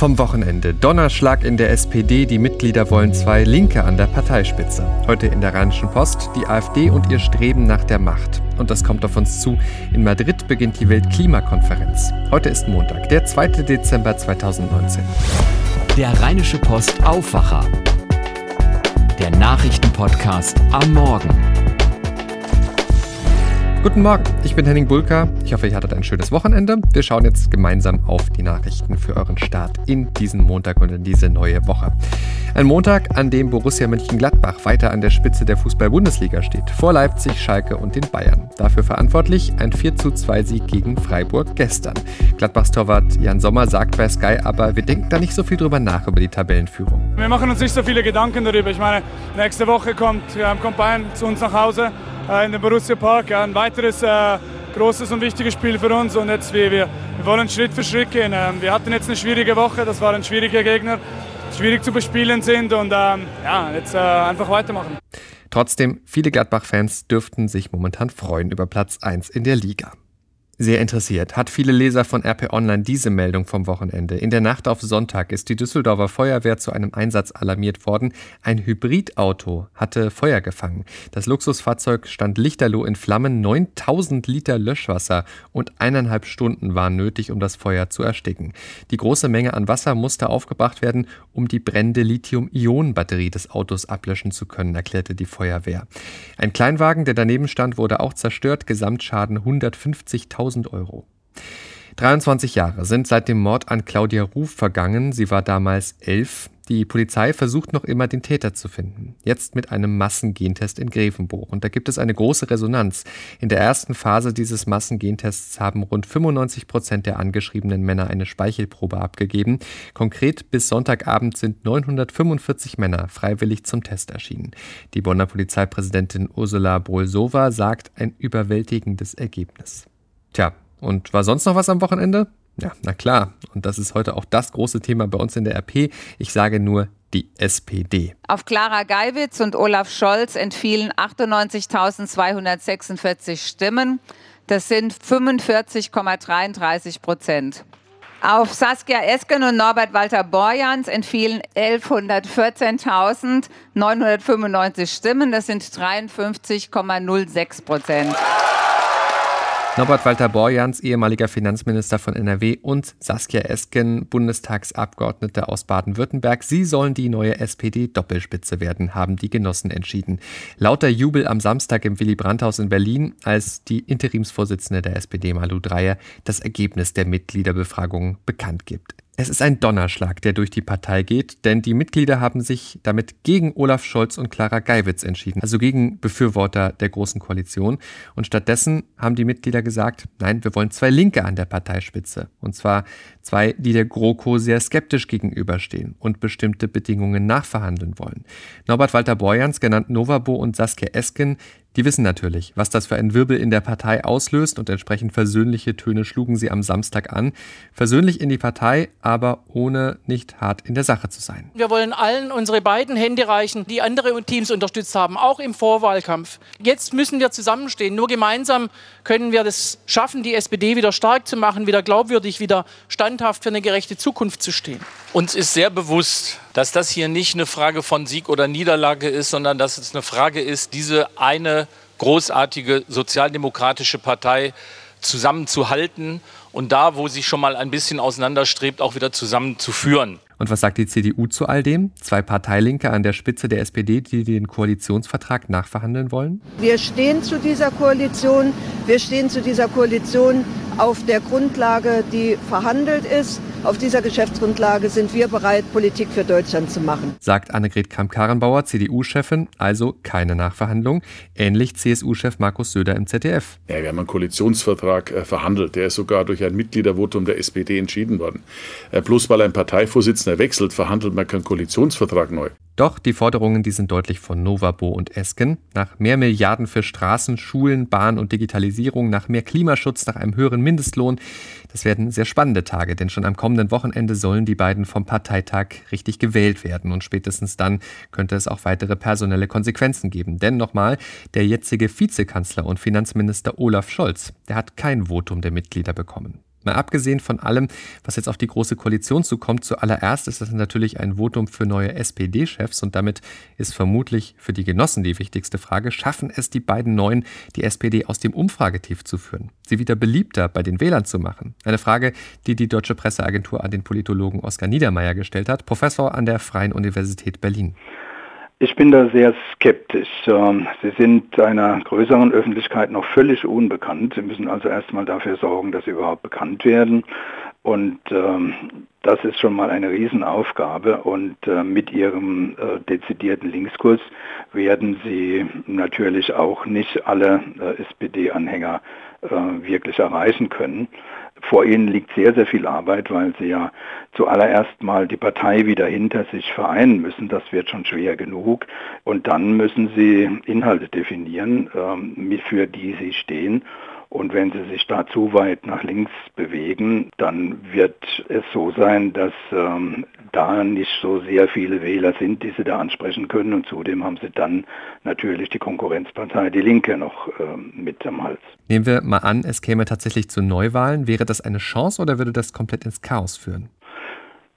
Vom Wochenende. Donnerschlag in der SPD. Die Mitglieder wollen zwei Linke an der Parteispitze. Heute in der Rheinischen Post die AfD und ihr Streben nach der Macht. Und das kommt auf uns zu. In Madrid beginnt die Weltklimakonferenz. Heute ist Montag, der 2. Dezember 2019. Der Rheinische Post Aufwacher. Der Nachrichtenpodcast am Morgen. Guten Morgen, ich bin Henning Bulka. Ich hoffe, ihr hattet ein schönes Wochenende. Wir schauen jetzt gemeinsam auf die Nachrichten für euren Start in diesen Montag und in diese neue Woche. Ein Montag, an dem Borussia Mönchengladbach weiter an der Spitze der Fußball-Bundesliga steht, vor Leipzig, Schalke und den Bayern. Dafür verantwortlich ein 42 Sieg gegen Freiburg gestern. Gladbachs Torwart Jan Sommer sagt bei Sky aber, wir denken da nicht so viel drüber nach über die Tabellenführung. Wir machen uns nicht so viele Gedanken darüber. Ich meine, nächste Woche kommt, kommt Bayern zu uns nach Hause in den Borussia Park. ein weiteres äh, großes und wichtiges Spiel für uns und jetzt wir, wir, wir wollen Schritt für Schritt gehen. Ähm, wir hatten jetzt eine schwierige Woche, das waren schwierige Gegner, schwierig zu bespielen sind und ähm, ja, jetzt äh, einfach weitermachen. Trotzdem, viele Gladbach-Fans dürften sich momentan freuen über Platz 1 in der Liga sehr interessiert, hat viele Leser von RP Online diese Meldung vom Wochenende. In der Nacht auf Sonntag ist die Düsseldorfer Feuerwehr zu einem Einsatz alarmiert worden. Ein Hybridauto hatte Feuer gefangen. Das Luxusfahrzeug stand lichterloh in Flammen. 9000 Liter Löschwasser und eineinhalb Stunden waren nötig, um das Feuer zu ersticken. Die große Menge an Wasser musste aufgebracht werden, um die brennende Lithium-Ionen-Batterie des Autos ablöschen zu können, erklärte die Feuerwehr. Ein Kleinwagen, der daneben stand, wurde auch zerstört. Gesamtschaden 150.000 1000 Euro. 23 Jahre sind seit dem Mord an Claudia Ruf vergangen. Sie war damals elf. Die Polizei versucht noch immer, den Täter zu finden. Jetzt mit einem Massengentest in Grevenburg. Und da gibt es eine große Resonanz. In der ersten Phase dieses Massengentests haben rund 95 Prozent der angeschriebenen Männer eine Speichelprobe abgegeben. Konkret bis Sonntagabend sind 945 Männer freiwillig zum Test erschienen. Die Bonner Polizeipräsidentin Ursula Bolsova sagt ein überwältigendes Ergebnis. Tja, und war sonst noch was am Wochenende? Ja, na klar. Und das ist heute auch das große Thema bei uns in der RP. Ich sage nur die SPD. Auf Clara Geiwitz und Olaf Scholz entfielen 98.246 Stimmen. Das sind 45,33 Prozent. Auf Saskia Esken und Norbert Walter Borjans entfielen 1114.995 Stimmen. Das sind 53,06 Prozent. Norbert Walter Borjans, ehemaliger Finanzminister von NRW und Saskia Esken, Bundestagsabgeordnete aus Baden-Württemberg. Sie sollen die neue SPD-Doppelspitze werden, haben die Genossen entschieden. Lauter Jubel am Samstag im Willy Brandt-Haus in Berlin, als die Interimsvorsitzende der SPD, Malu Dreyer, das Ergebnis der Mitgliederbefragung bekannt gibt. Es ist ein Donnerschlag, der durch die Partei geht, denn die Mitglieder haben sich damit gegen Olaf Scholz und Clara Geiwitz entschieden, also gegen Befürworter der Großen Koalition. Und stattdessen haben die Mitglieder gesagt, nein, wir wollen zwei Linke an der Parteispitze. Und zwar zwei, die der GroKo sehr skeptisch gegenüberstehen und bestimmte Bedingungen nachverhandeln wollen. Norbert Walter Borjans, genannt Novabo und Saskia Esken, die wissen natürlich, was das für ein Wirbel in der Partei auslöst und entsprechend versöhnliche Töne schlugen sie am Samstag an. Versöhnlich in die Partei, aber ohne nicht hart in der Sache zu sein. Wir wollen allen unsere beiden Hände reichen, die andere Teams unterstützt haben, auch im Vorwahlkampf. Jetzt müssen wir zusammenstehen. Nur gemeinsam können wir das schaffen, die SPD wieder stark zu machen, wieder glaubwürdig, wieder standhaft für eine gerechte Zukunft zu stehen. Uns ist sehr bewusst, dass das hier nicht eine Frage von Sieg oder Niederlage ist, sondern dass es eine Frage ist, diese eine großartige sozialdemokratische Partei zusammenzuhalten und da, wo sie schon mal ein bisschen auseinanderstrebt, auch wieder zusammenzuführen. Und was sagt die CDU zu all dem? Zwei Parteilinke an der Spitze der SPD, die den Koalitionsvertrag nachverhandeln wollen? Wir stehen zu dieser Koalition. Wir stehen zu dieser Koalition auf der Grundlage, die verhandelt ist. Auf dieser Geschäftsgrundlage sind wir bereit, Politik für Deutschland zu machen. Sagt Annegret Kramp-Karrenbauer, CDU-Chefin, also keine Nachverhandlung. Ähnlich CSU-Chef Markus Söder im ZDF. Ja, wir haben einen Koalitionsvertrag äh, verhandelt. Der ist sogar durch ein Mitgliedervotum der SPD entschieden worden. Äh, bloß weil ein Parteivorsitzender wechselt, verhandelt man keinen Koalitionsvertrag neu. Doch die Forderungen, die sind deutlich von Novabo und Esken. Nach mehr Milliarden für Straßen, Schulen, Bahn und Digitalisierung, nach mehr Klimaschutz, nach einem höheren Mindestlohn. Das werden sehr spannende Tage, denn schon am kommenden Wochenende sollen die beiden vom Parteitag richtig gewählt werden. Und spätestens dann könnte es auch weitere personelle Konsequenzen geben. Denn nochmal, der jetzige Vizekanzler und Finanzminister Olaf Scholz, der hat kein Votum der Mitglieder bekommen. Mal abgesehen von allem, was jetzt auf die Große Koalition zukommt, zuallererst ist das natürlich ein Votum für neue SPD-Chefs und damit ist vermutlich für die Genossen die wichtigste Frage, schaffen es die beiden Neuen, die SPD aus dem Umfragetief zu führen, sie wieder beliebter bei den Wählern zu machen? Eine Frage, die die Deutsche Presseagentur an den Politologen Oskar Niedermeyer gestellt hat, Professor an der Freien Universität Berlin. Ich bin da sehr skeptisch. Ähm, sie sind einer größeren Öffentlichkeit noch völlig unbekannt. Sie müssen also erstmal dafür sorgen, dass sie überhaupt bekannt werden. Und ähm, das ist schon mal eine Riesenaufgabe. Und äh, mit ihrem äh, dezidierten Linkskurs werden sie natürlich auch nicht alle äh, SPD-Anhänger wirklich erreichen können vor ihnen liegt sehr, sehr viel Arbeit, weil sie ja zuallererst mal die Partei wieder hinter sich vereinen müssen. Das wird schon schwer genug. Und dann müssen sie Inhalte definieren, ähm, für die sie stehen. Und wenn sie sich da zu weit nach links bewegen, dann wird es so sein, dass ähm, da nicht so sehr viele Wähler sind, die sie da ansprechen können. Und zudem haben sie dann natürlich die Konkurrenzpartei Die Linke noch ähm, mit am Hals. Nehmen wir mal an, es käme tatsächlich zu Neuwahlen. Wäre das eine Chance oder würde das komplett ins Chaos führen?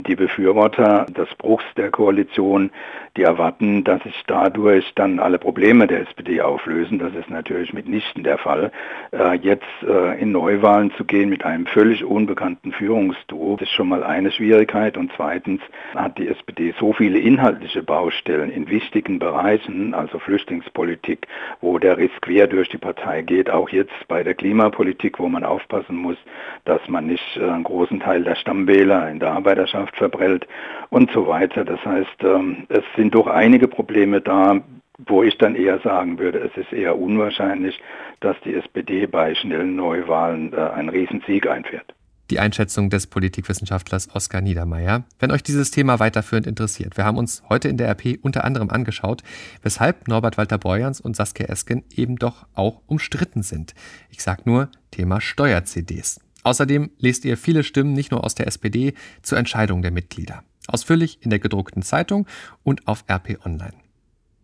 Die Befürworter des Bruchs der Koalition, die erwarten, dass sich dadurch dann alle Probleme der SPD auflösen. Das ist natürlich mitnichten der Fall. Äh, jetzt äh, in Neuwahlen zu gehen mit einem völlig unbekannten Führungsduo ist schon mal eine Schwierigkeit. Und zweitens hat die SPD so viele inhaltliche Baustellen in wichtigen Bereichen, also Flüchtlingspolitik, wo der Riss quer durch die Partei geht, auch jetzt bei der Klimapolitik, wo man aufpassen muss, dass man nicht äh, einen großen Teil der Stammwähler in der Arbeiterschaft Landwirtschaft verprellt und so weiter. Das heißt, ähm, es sind doch einige Probleme da, wo ich dann eher sagen würde, es ist eher unwahrscheinlich, dass die SPD bei schnellen Neuwahlen äh, einen Riesensieg einfährt. Die Einschätzung des Politikwissenschaftlers Oskar Niedermeyer. Wenn euch dieses Thema weiterführend interessiert, wir haben uns heute in der RP unter anderem angeschaut, weshalb Norbert Walter Borjans und Saskia Esken eben doch auch umstritten sind. Ich sag nur Thema Steuer-CDs. Außerdem lest ihr viele Stimmen nicht nur aus der SPD zur Entscheidung der Mitglieder. Ausführlich in der gedruckten Zeitung und auf RP Online.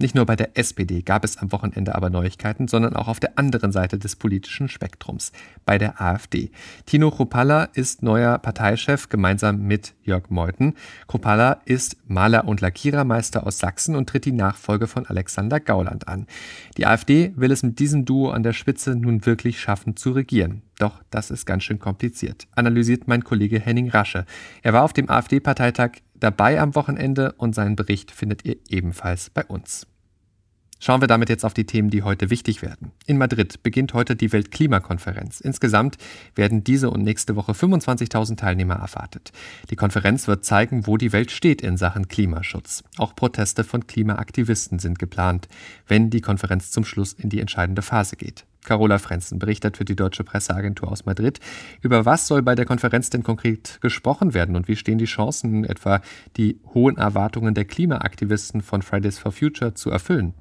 Nicht nur bei der SPD gab es am Wochenende aber Neuigkeiten, sondern auch auf der anderen Seite des politischen Spektrums, bei der AfD. Tino Kropalla ist neuer Parteichef gemeinsam mit Jörg Meuthen. Kropalla ist Maler und Lackierermeister aus Sachsen und tritt die Nachfolge von Alexander Gauland an. Die AfD will es mit diesem Duo an der Spitze nun wirklich schaffen zu regieren. Doch das ist ganz schön kompliziert, analysiert mein Kollege Henning Rasche. Er war auf dem AfD-Parteitag dabei am Wochenende und seinen Bericht findet ihr ebenfalls bei uns. Schauen wir damit jetzt auf die Themen, die heute wichtig werden. In Madrid beginnt heute die Weltklimakonferenz. Insgesamt werden diese und nächste Woche 25.000 Teilnehmer erwartet. Die Konferenz wird zeigen, wo die Welt steht in Sachen Klimaschutz. Auch Proteste von Klimaaktivisten sind geplant, wenn die Konferenz zum Schluss in die entscheidende Phase geht. Carola Frenzen berichtet für die Deutsche Presseagentur aus Madrid. Über was soll bei der Konferenz denn konkret gesprochen werden und wie stehen die Chancen, etwa die hohen Erwartungen der Klimaaktivisten von Fridays for Future zu erfüllen?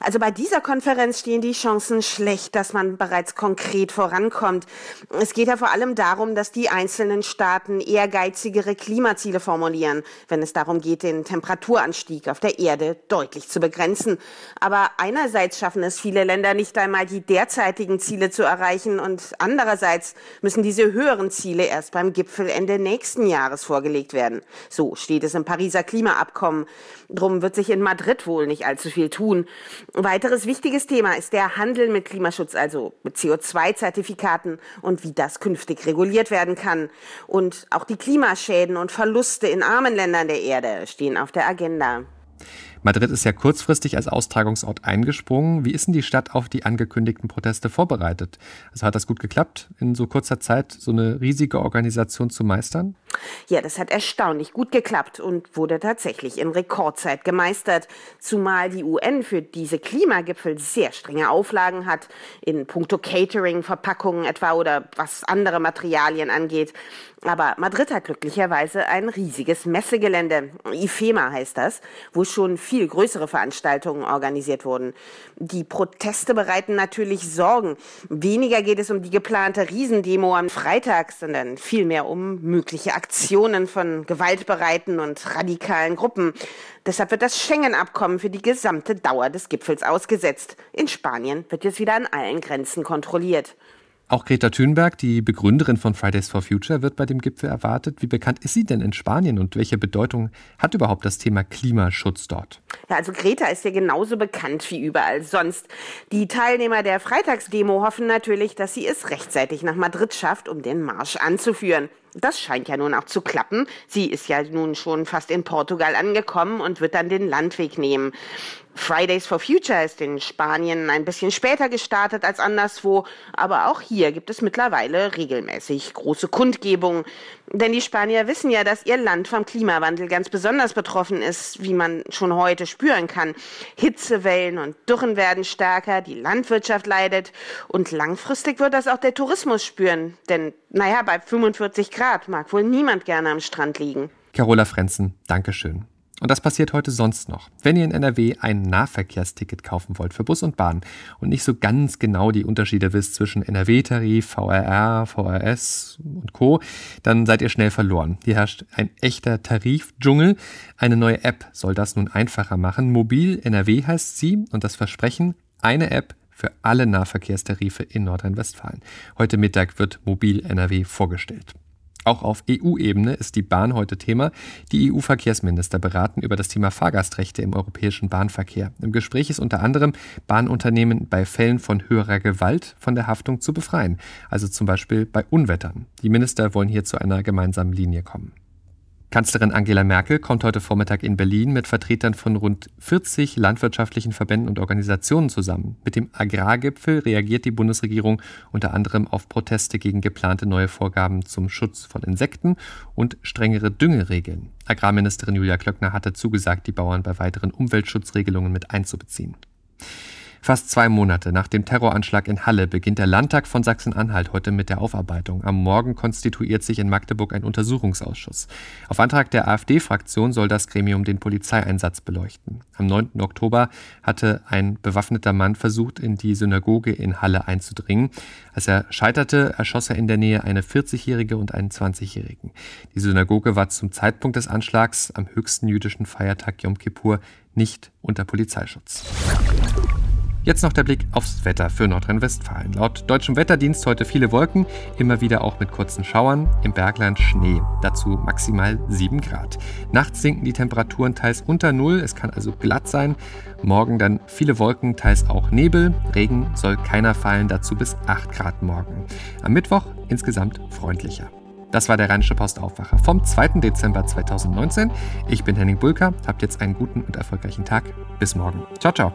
Also bei dieser Konferenz stehen die Chancen schlecht, dass man bereits konkret vorankommt. Es geht ja vor allem darum, dass die einzelnen Staaten ehrgeizigere Klimaziele formulieren, wenn es darum geht, den Temperaturanstieg auf der Erde deutlich zu begrenzen. Aber einerseits schaffen es viele Länder nicht einmal, die derzeitigen Ziele zu erreichen und andererseits müssen diese höheren Ziele erst beim Gipfel Ende nächsten Jahres vorgelegt werden. So steht es im Pariser Klimaabkommen. Drum wird sich in Madrid wohl nicht allzu viel tun. Ein weiteres wichtiges Thema ist der Handel mit Klimaschutz, also mit CO2-Zertifikaten und wie das künftig reguliert werden kann. Und auch die Klimaschäden und Verluste in armen Ländern der Erde stehen auf der Agenda. Madrid ist ja kurzfristig als Austragungsort eingesprungen. Wie ist denn die Stadt auf die angekündigten Proteste vorbereitet? Also hat das gut geklappt, in so kurzer Zeit so eine riesige Organisation zu meistern? Ja, das hat erstaunlich gut geklappt und wurde tatsächlich in Rekordzeit gemeistert, zumal die UN für diese Klimagipfel sehr strenge Auflagen hat, in puncto Catering, Verpackungen etwa oder was andere Materialien angeht. Aber Madrid hat glücklicherweise ein riesiges Messegelände, IFEMA heißt das, wo schon viel größere Veranstaltungen organisiert wurden. Die Proteste bereiten natürlich Sorgen. Weniger geht es um die geplante Riesendemo am Freitag, sondern vielmehr um mögliche Aktionen von gewaltbereiten und radikalen Gruppen. Deshalb wird das Schengen-Abkommen für die gesamte Dauer des Gipfels ausgesetzt. In Spanien wird jetzt wieder an allen Grenzen kontrolliert. Auch Greta Thunberg, die Begründerin von Fridays for Future, wird bei dem Gipfel erwartet. Wie bekannt ist sie denn in Spanien und welche Bedeutung hat überhaupt das Thema Klimaschutz dort? Ja, also Greta ist ja genauso bekannt wie überall sonst. Die Teilnehmer der Freitagsdemo hoffen natürlich, dass sie es rechtzeitig nach Madrid schafft, um den Marsch anzuführen. Das scheint ja nun auch zu klappen. Sie ist ja nun schon fast in Portugal angekommen und wird dann den Landweg nehmen. Fridays for Future ist in Spanien ein bisschen später gestartet als anderswo, aber auch hier gibt es mittlerweile regelmäßig große Kundgebungen. Denn die Spanier wissen ja, dass ihr Land vom Klimawandel ganz besonders betroffen ist, wie man schon heute spüren kann. Hitzewellen und Dürren werden stärker, die Landwirtschaft leidet und langfristig wird das auch der Tourismus spüren. Denn, naja, bei 45 Grad mag wohl niemand gerne am Strand liegen. Carola Frenzen, Dankeschön. Und das passiert heute sonst noch. Wenn ihr in NRW ein Nahverkehrsticket kaufen wollt für Bus und Bahn und nicht so ganz genau die Unterschiede wisst zwischen NRW-Tarif, VRR, VRS und Co., dann seid ihr schnell verloren. Hier herrscht ein echter Tarifdschungel. Eine neue App soll das nun einfacher machen. Mobil NRW heißt sie und das Versprechen, eine App für alle Nahverkehrstarife in Nordrhein-Westfalen. Heute Mittag wird Mobil NRW vorgestellt. Auch auf EU-Ebene ist die Bahn heute Thema. Die EU-Verkehrsminister beraten über das Thema Fahrgastrechte im europäischen Bahnverkehr. Im Gespräch ist unter anderem, Bahnunternehmen bei Fällen von höherer Gewalt von der Haftung zu befreien, also zum Beispiel bei Unwettern. Die Minister wollen hier zu einer gemeinsamen Linie kommen. Kanzlerin Angela Merkel kommt heute Vormittag in Berlin mit Vertretern von rund 40 landwirtschaftlichen Verbänden und Organisationen zusammen. Mit dem Agrargipfel reagiert die Bundesregierung unter anderem auf Proteste gegen geplante neue Vorgaben zum Schutz von Insekten und strengere Düngeregeln. Agrarministerin Julia Klöckner hatte zugesagt, die Bauern bei weiteren Umweltschutzregelungen mit einzubeziehen. Fast zwei Monate nach dem Terroranschlag in Halle beginnt der Landtag von Sachsen-Anhalt heute mit der Aufarbeitung. Am Morgen konstituiert sich in Magdeburg ein Untersuchungsausschuss. Auf Antrag der AfD-Fraktion soll das Gremium den Polizeieinsatz beleuchten. Am 9. Oktober hatte ein bewaffneter Mann versucht, in die Synagoge in Halle einzudringen. Als er scheiterte, erschoss er in der Nähe eine 40-Jährige und einen 20-Jährigen. Die Synagoge war zum Zeitpunkt des Anschlags am höchsten jüdischen Feiertag Yom Kippur nicht unter Polizeischutz. Jetzt noch der Blick aufs Wetter für Nordrhein-Westfalen. Laut deutschem Wetterdienst heute viele Wolken, immer wieder auch mit kurzen Schauern, im Bergland Schnee, dazu maximal 7 Grad. Nachts sinken die Temperaturen teils unter Null, es kann also glatt sein. Morgen dann viele Wolken, teils auch Nebel. Regen soll keiner fallen, dazu bis 8 Grad morgen. Am Mittwoch insgesamt freundlicher. Das war der Rheinische Postaufwacher vom 2. Dezember 2019. Ich bin Henning Bulker, habt jetzt einen guten und erfolgreichen Tag. Bis morgen. Ciao, ciao.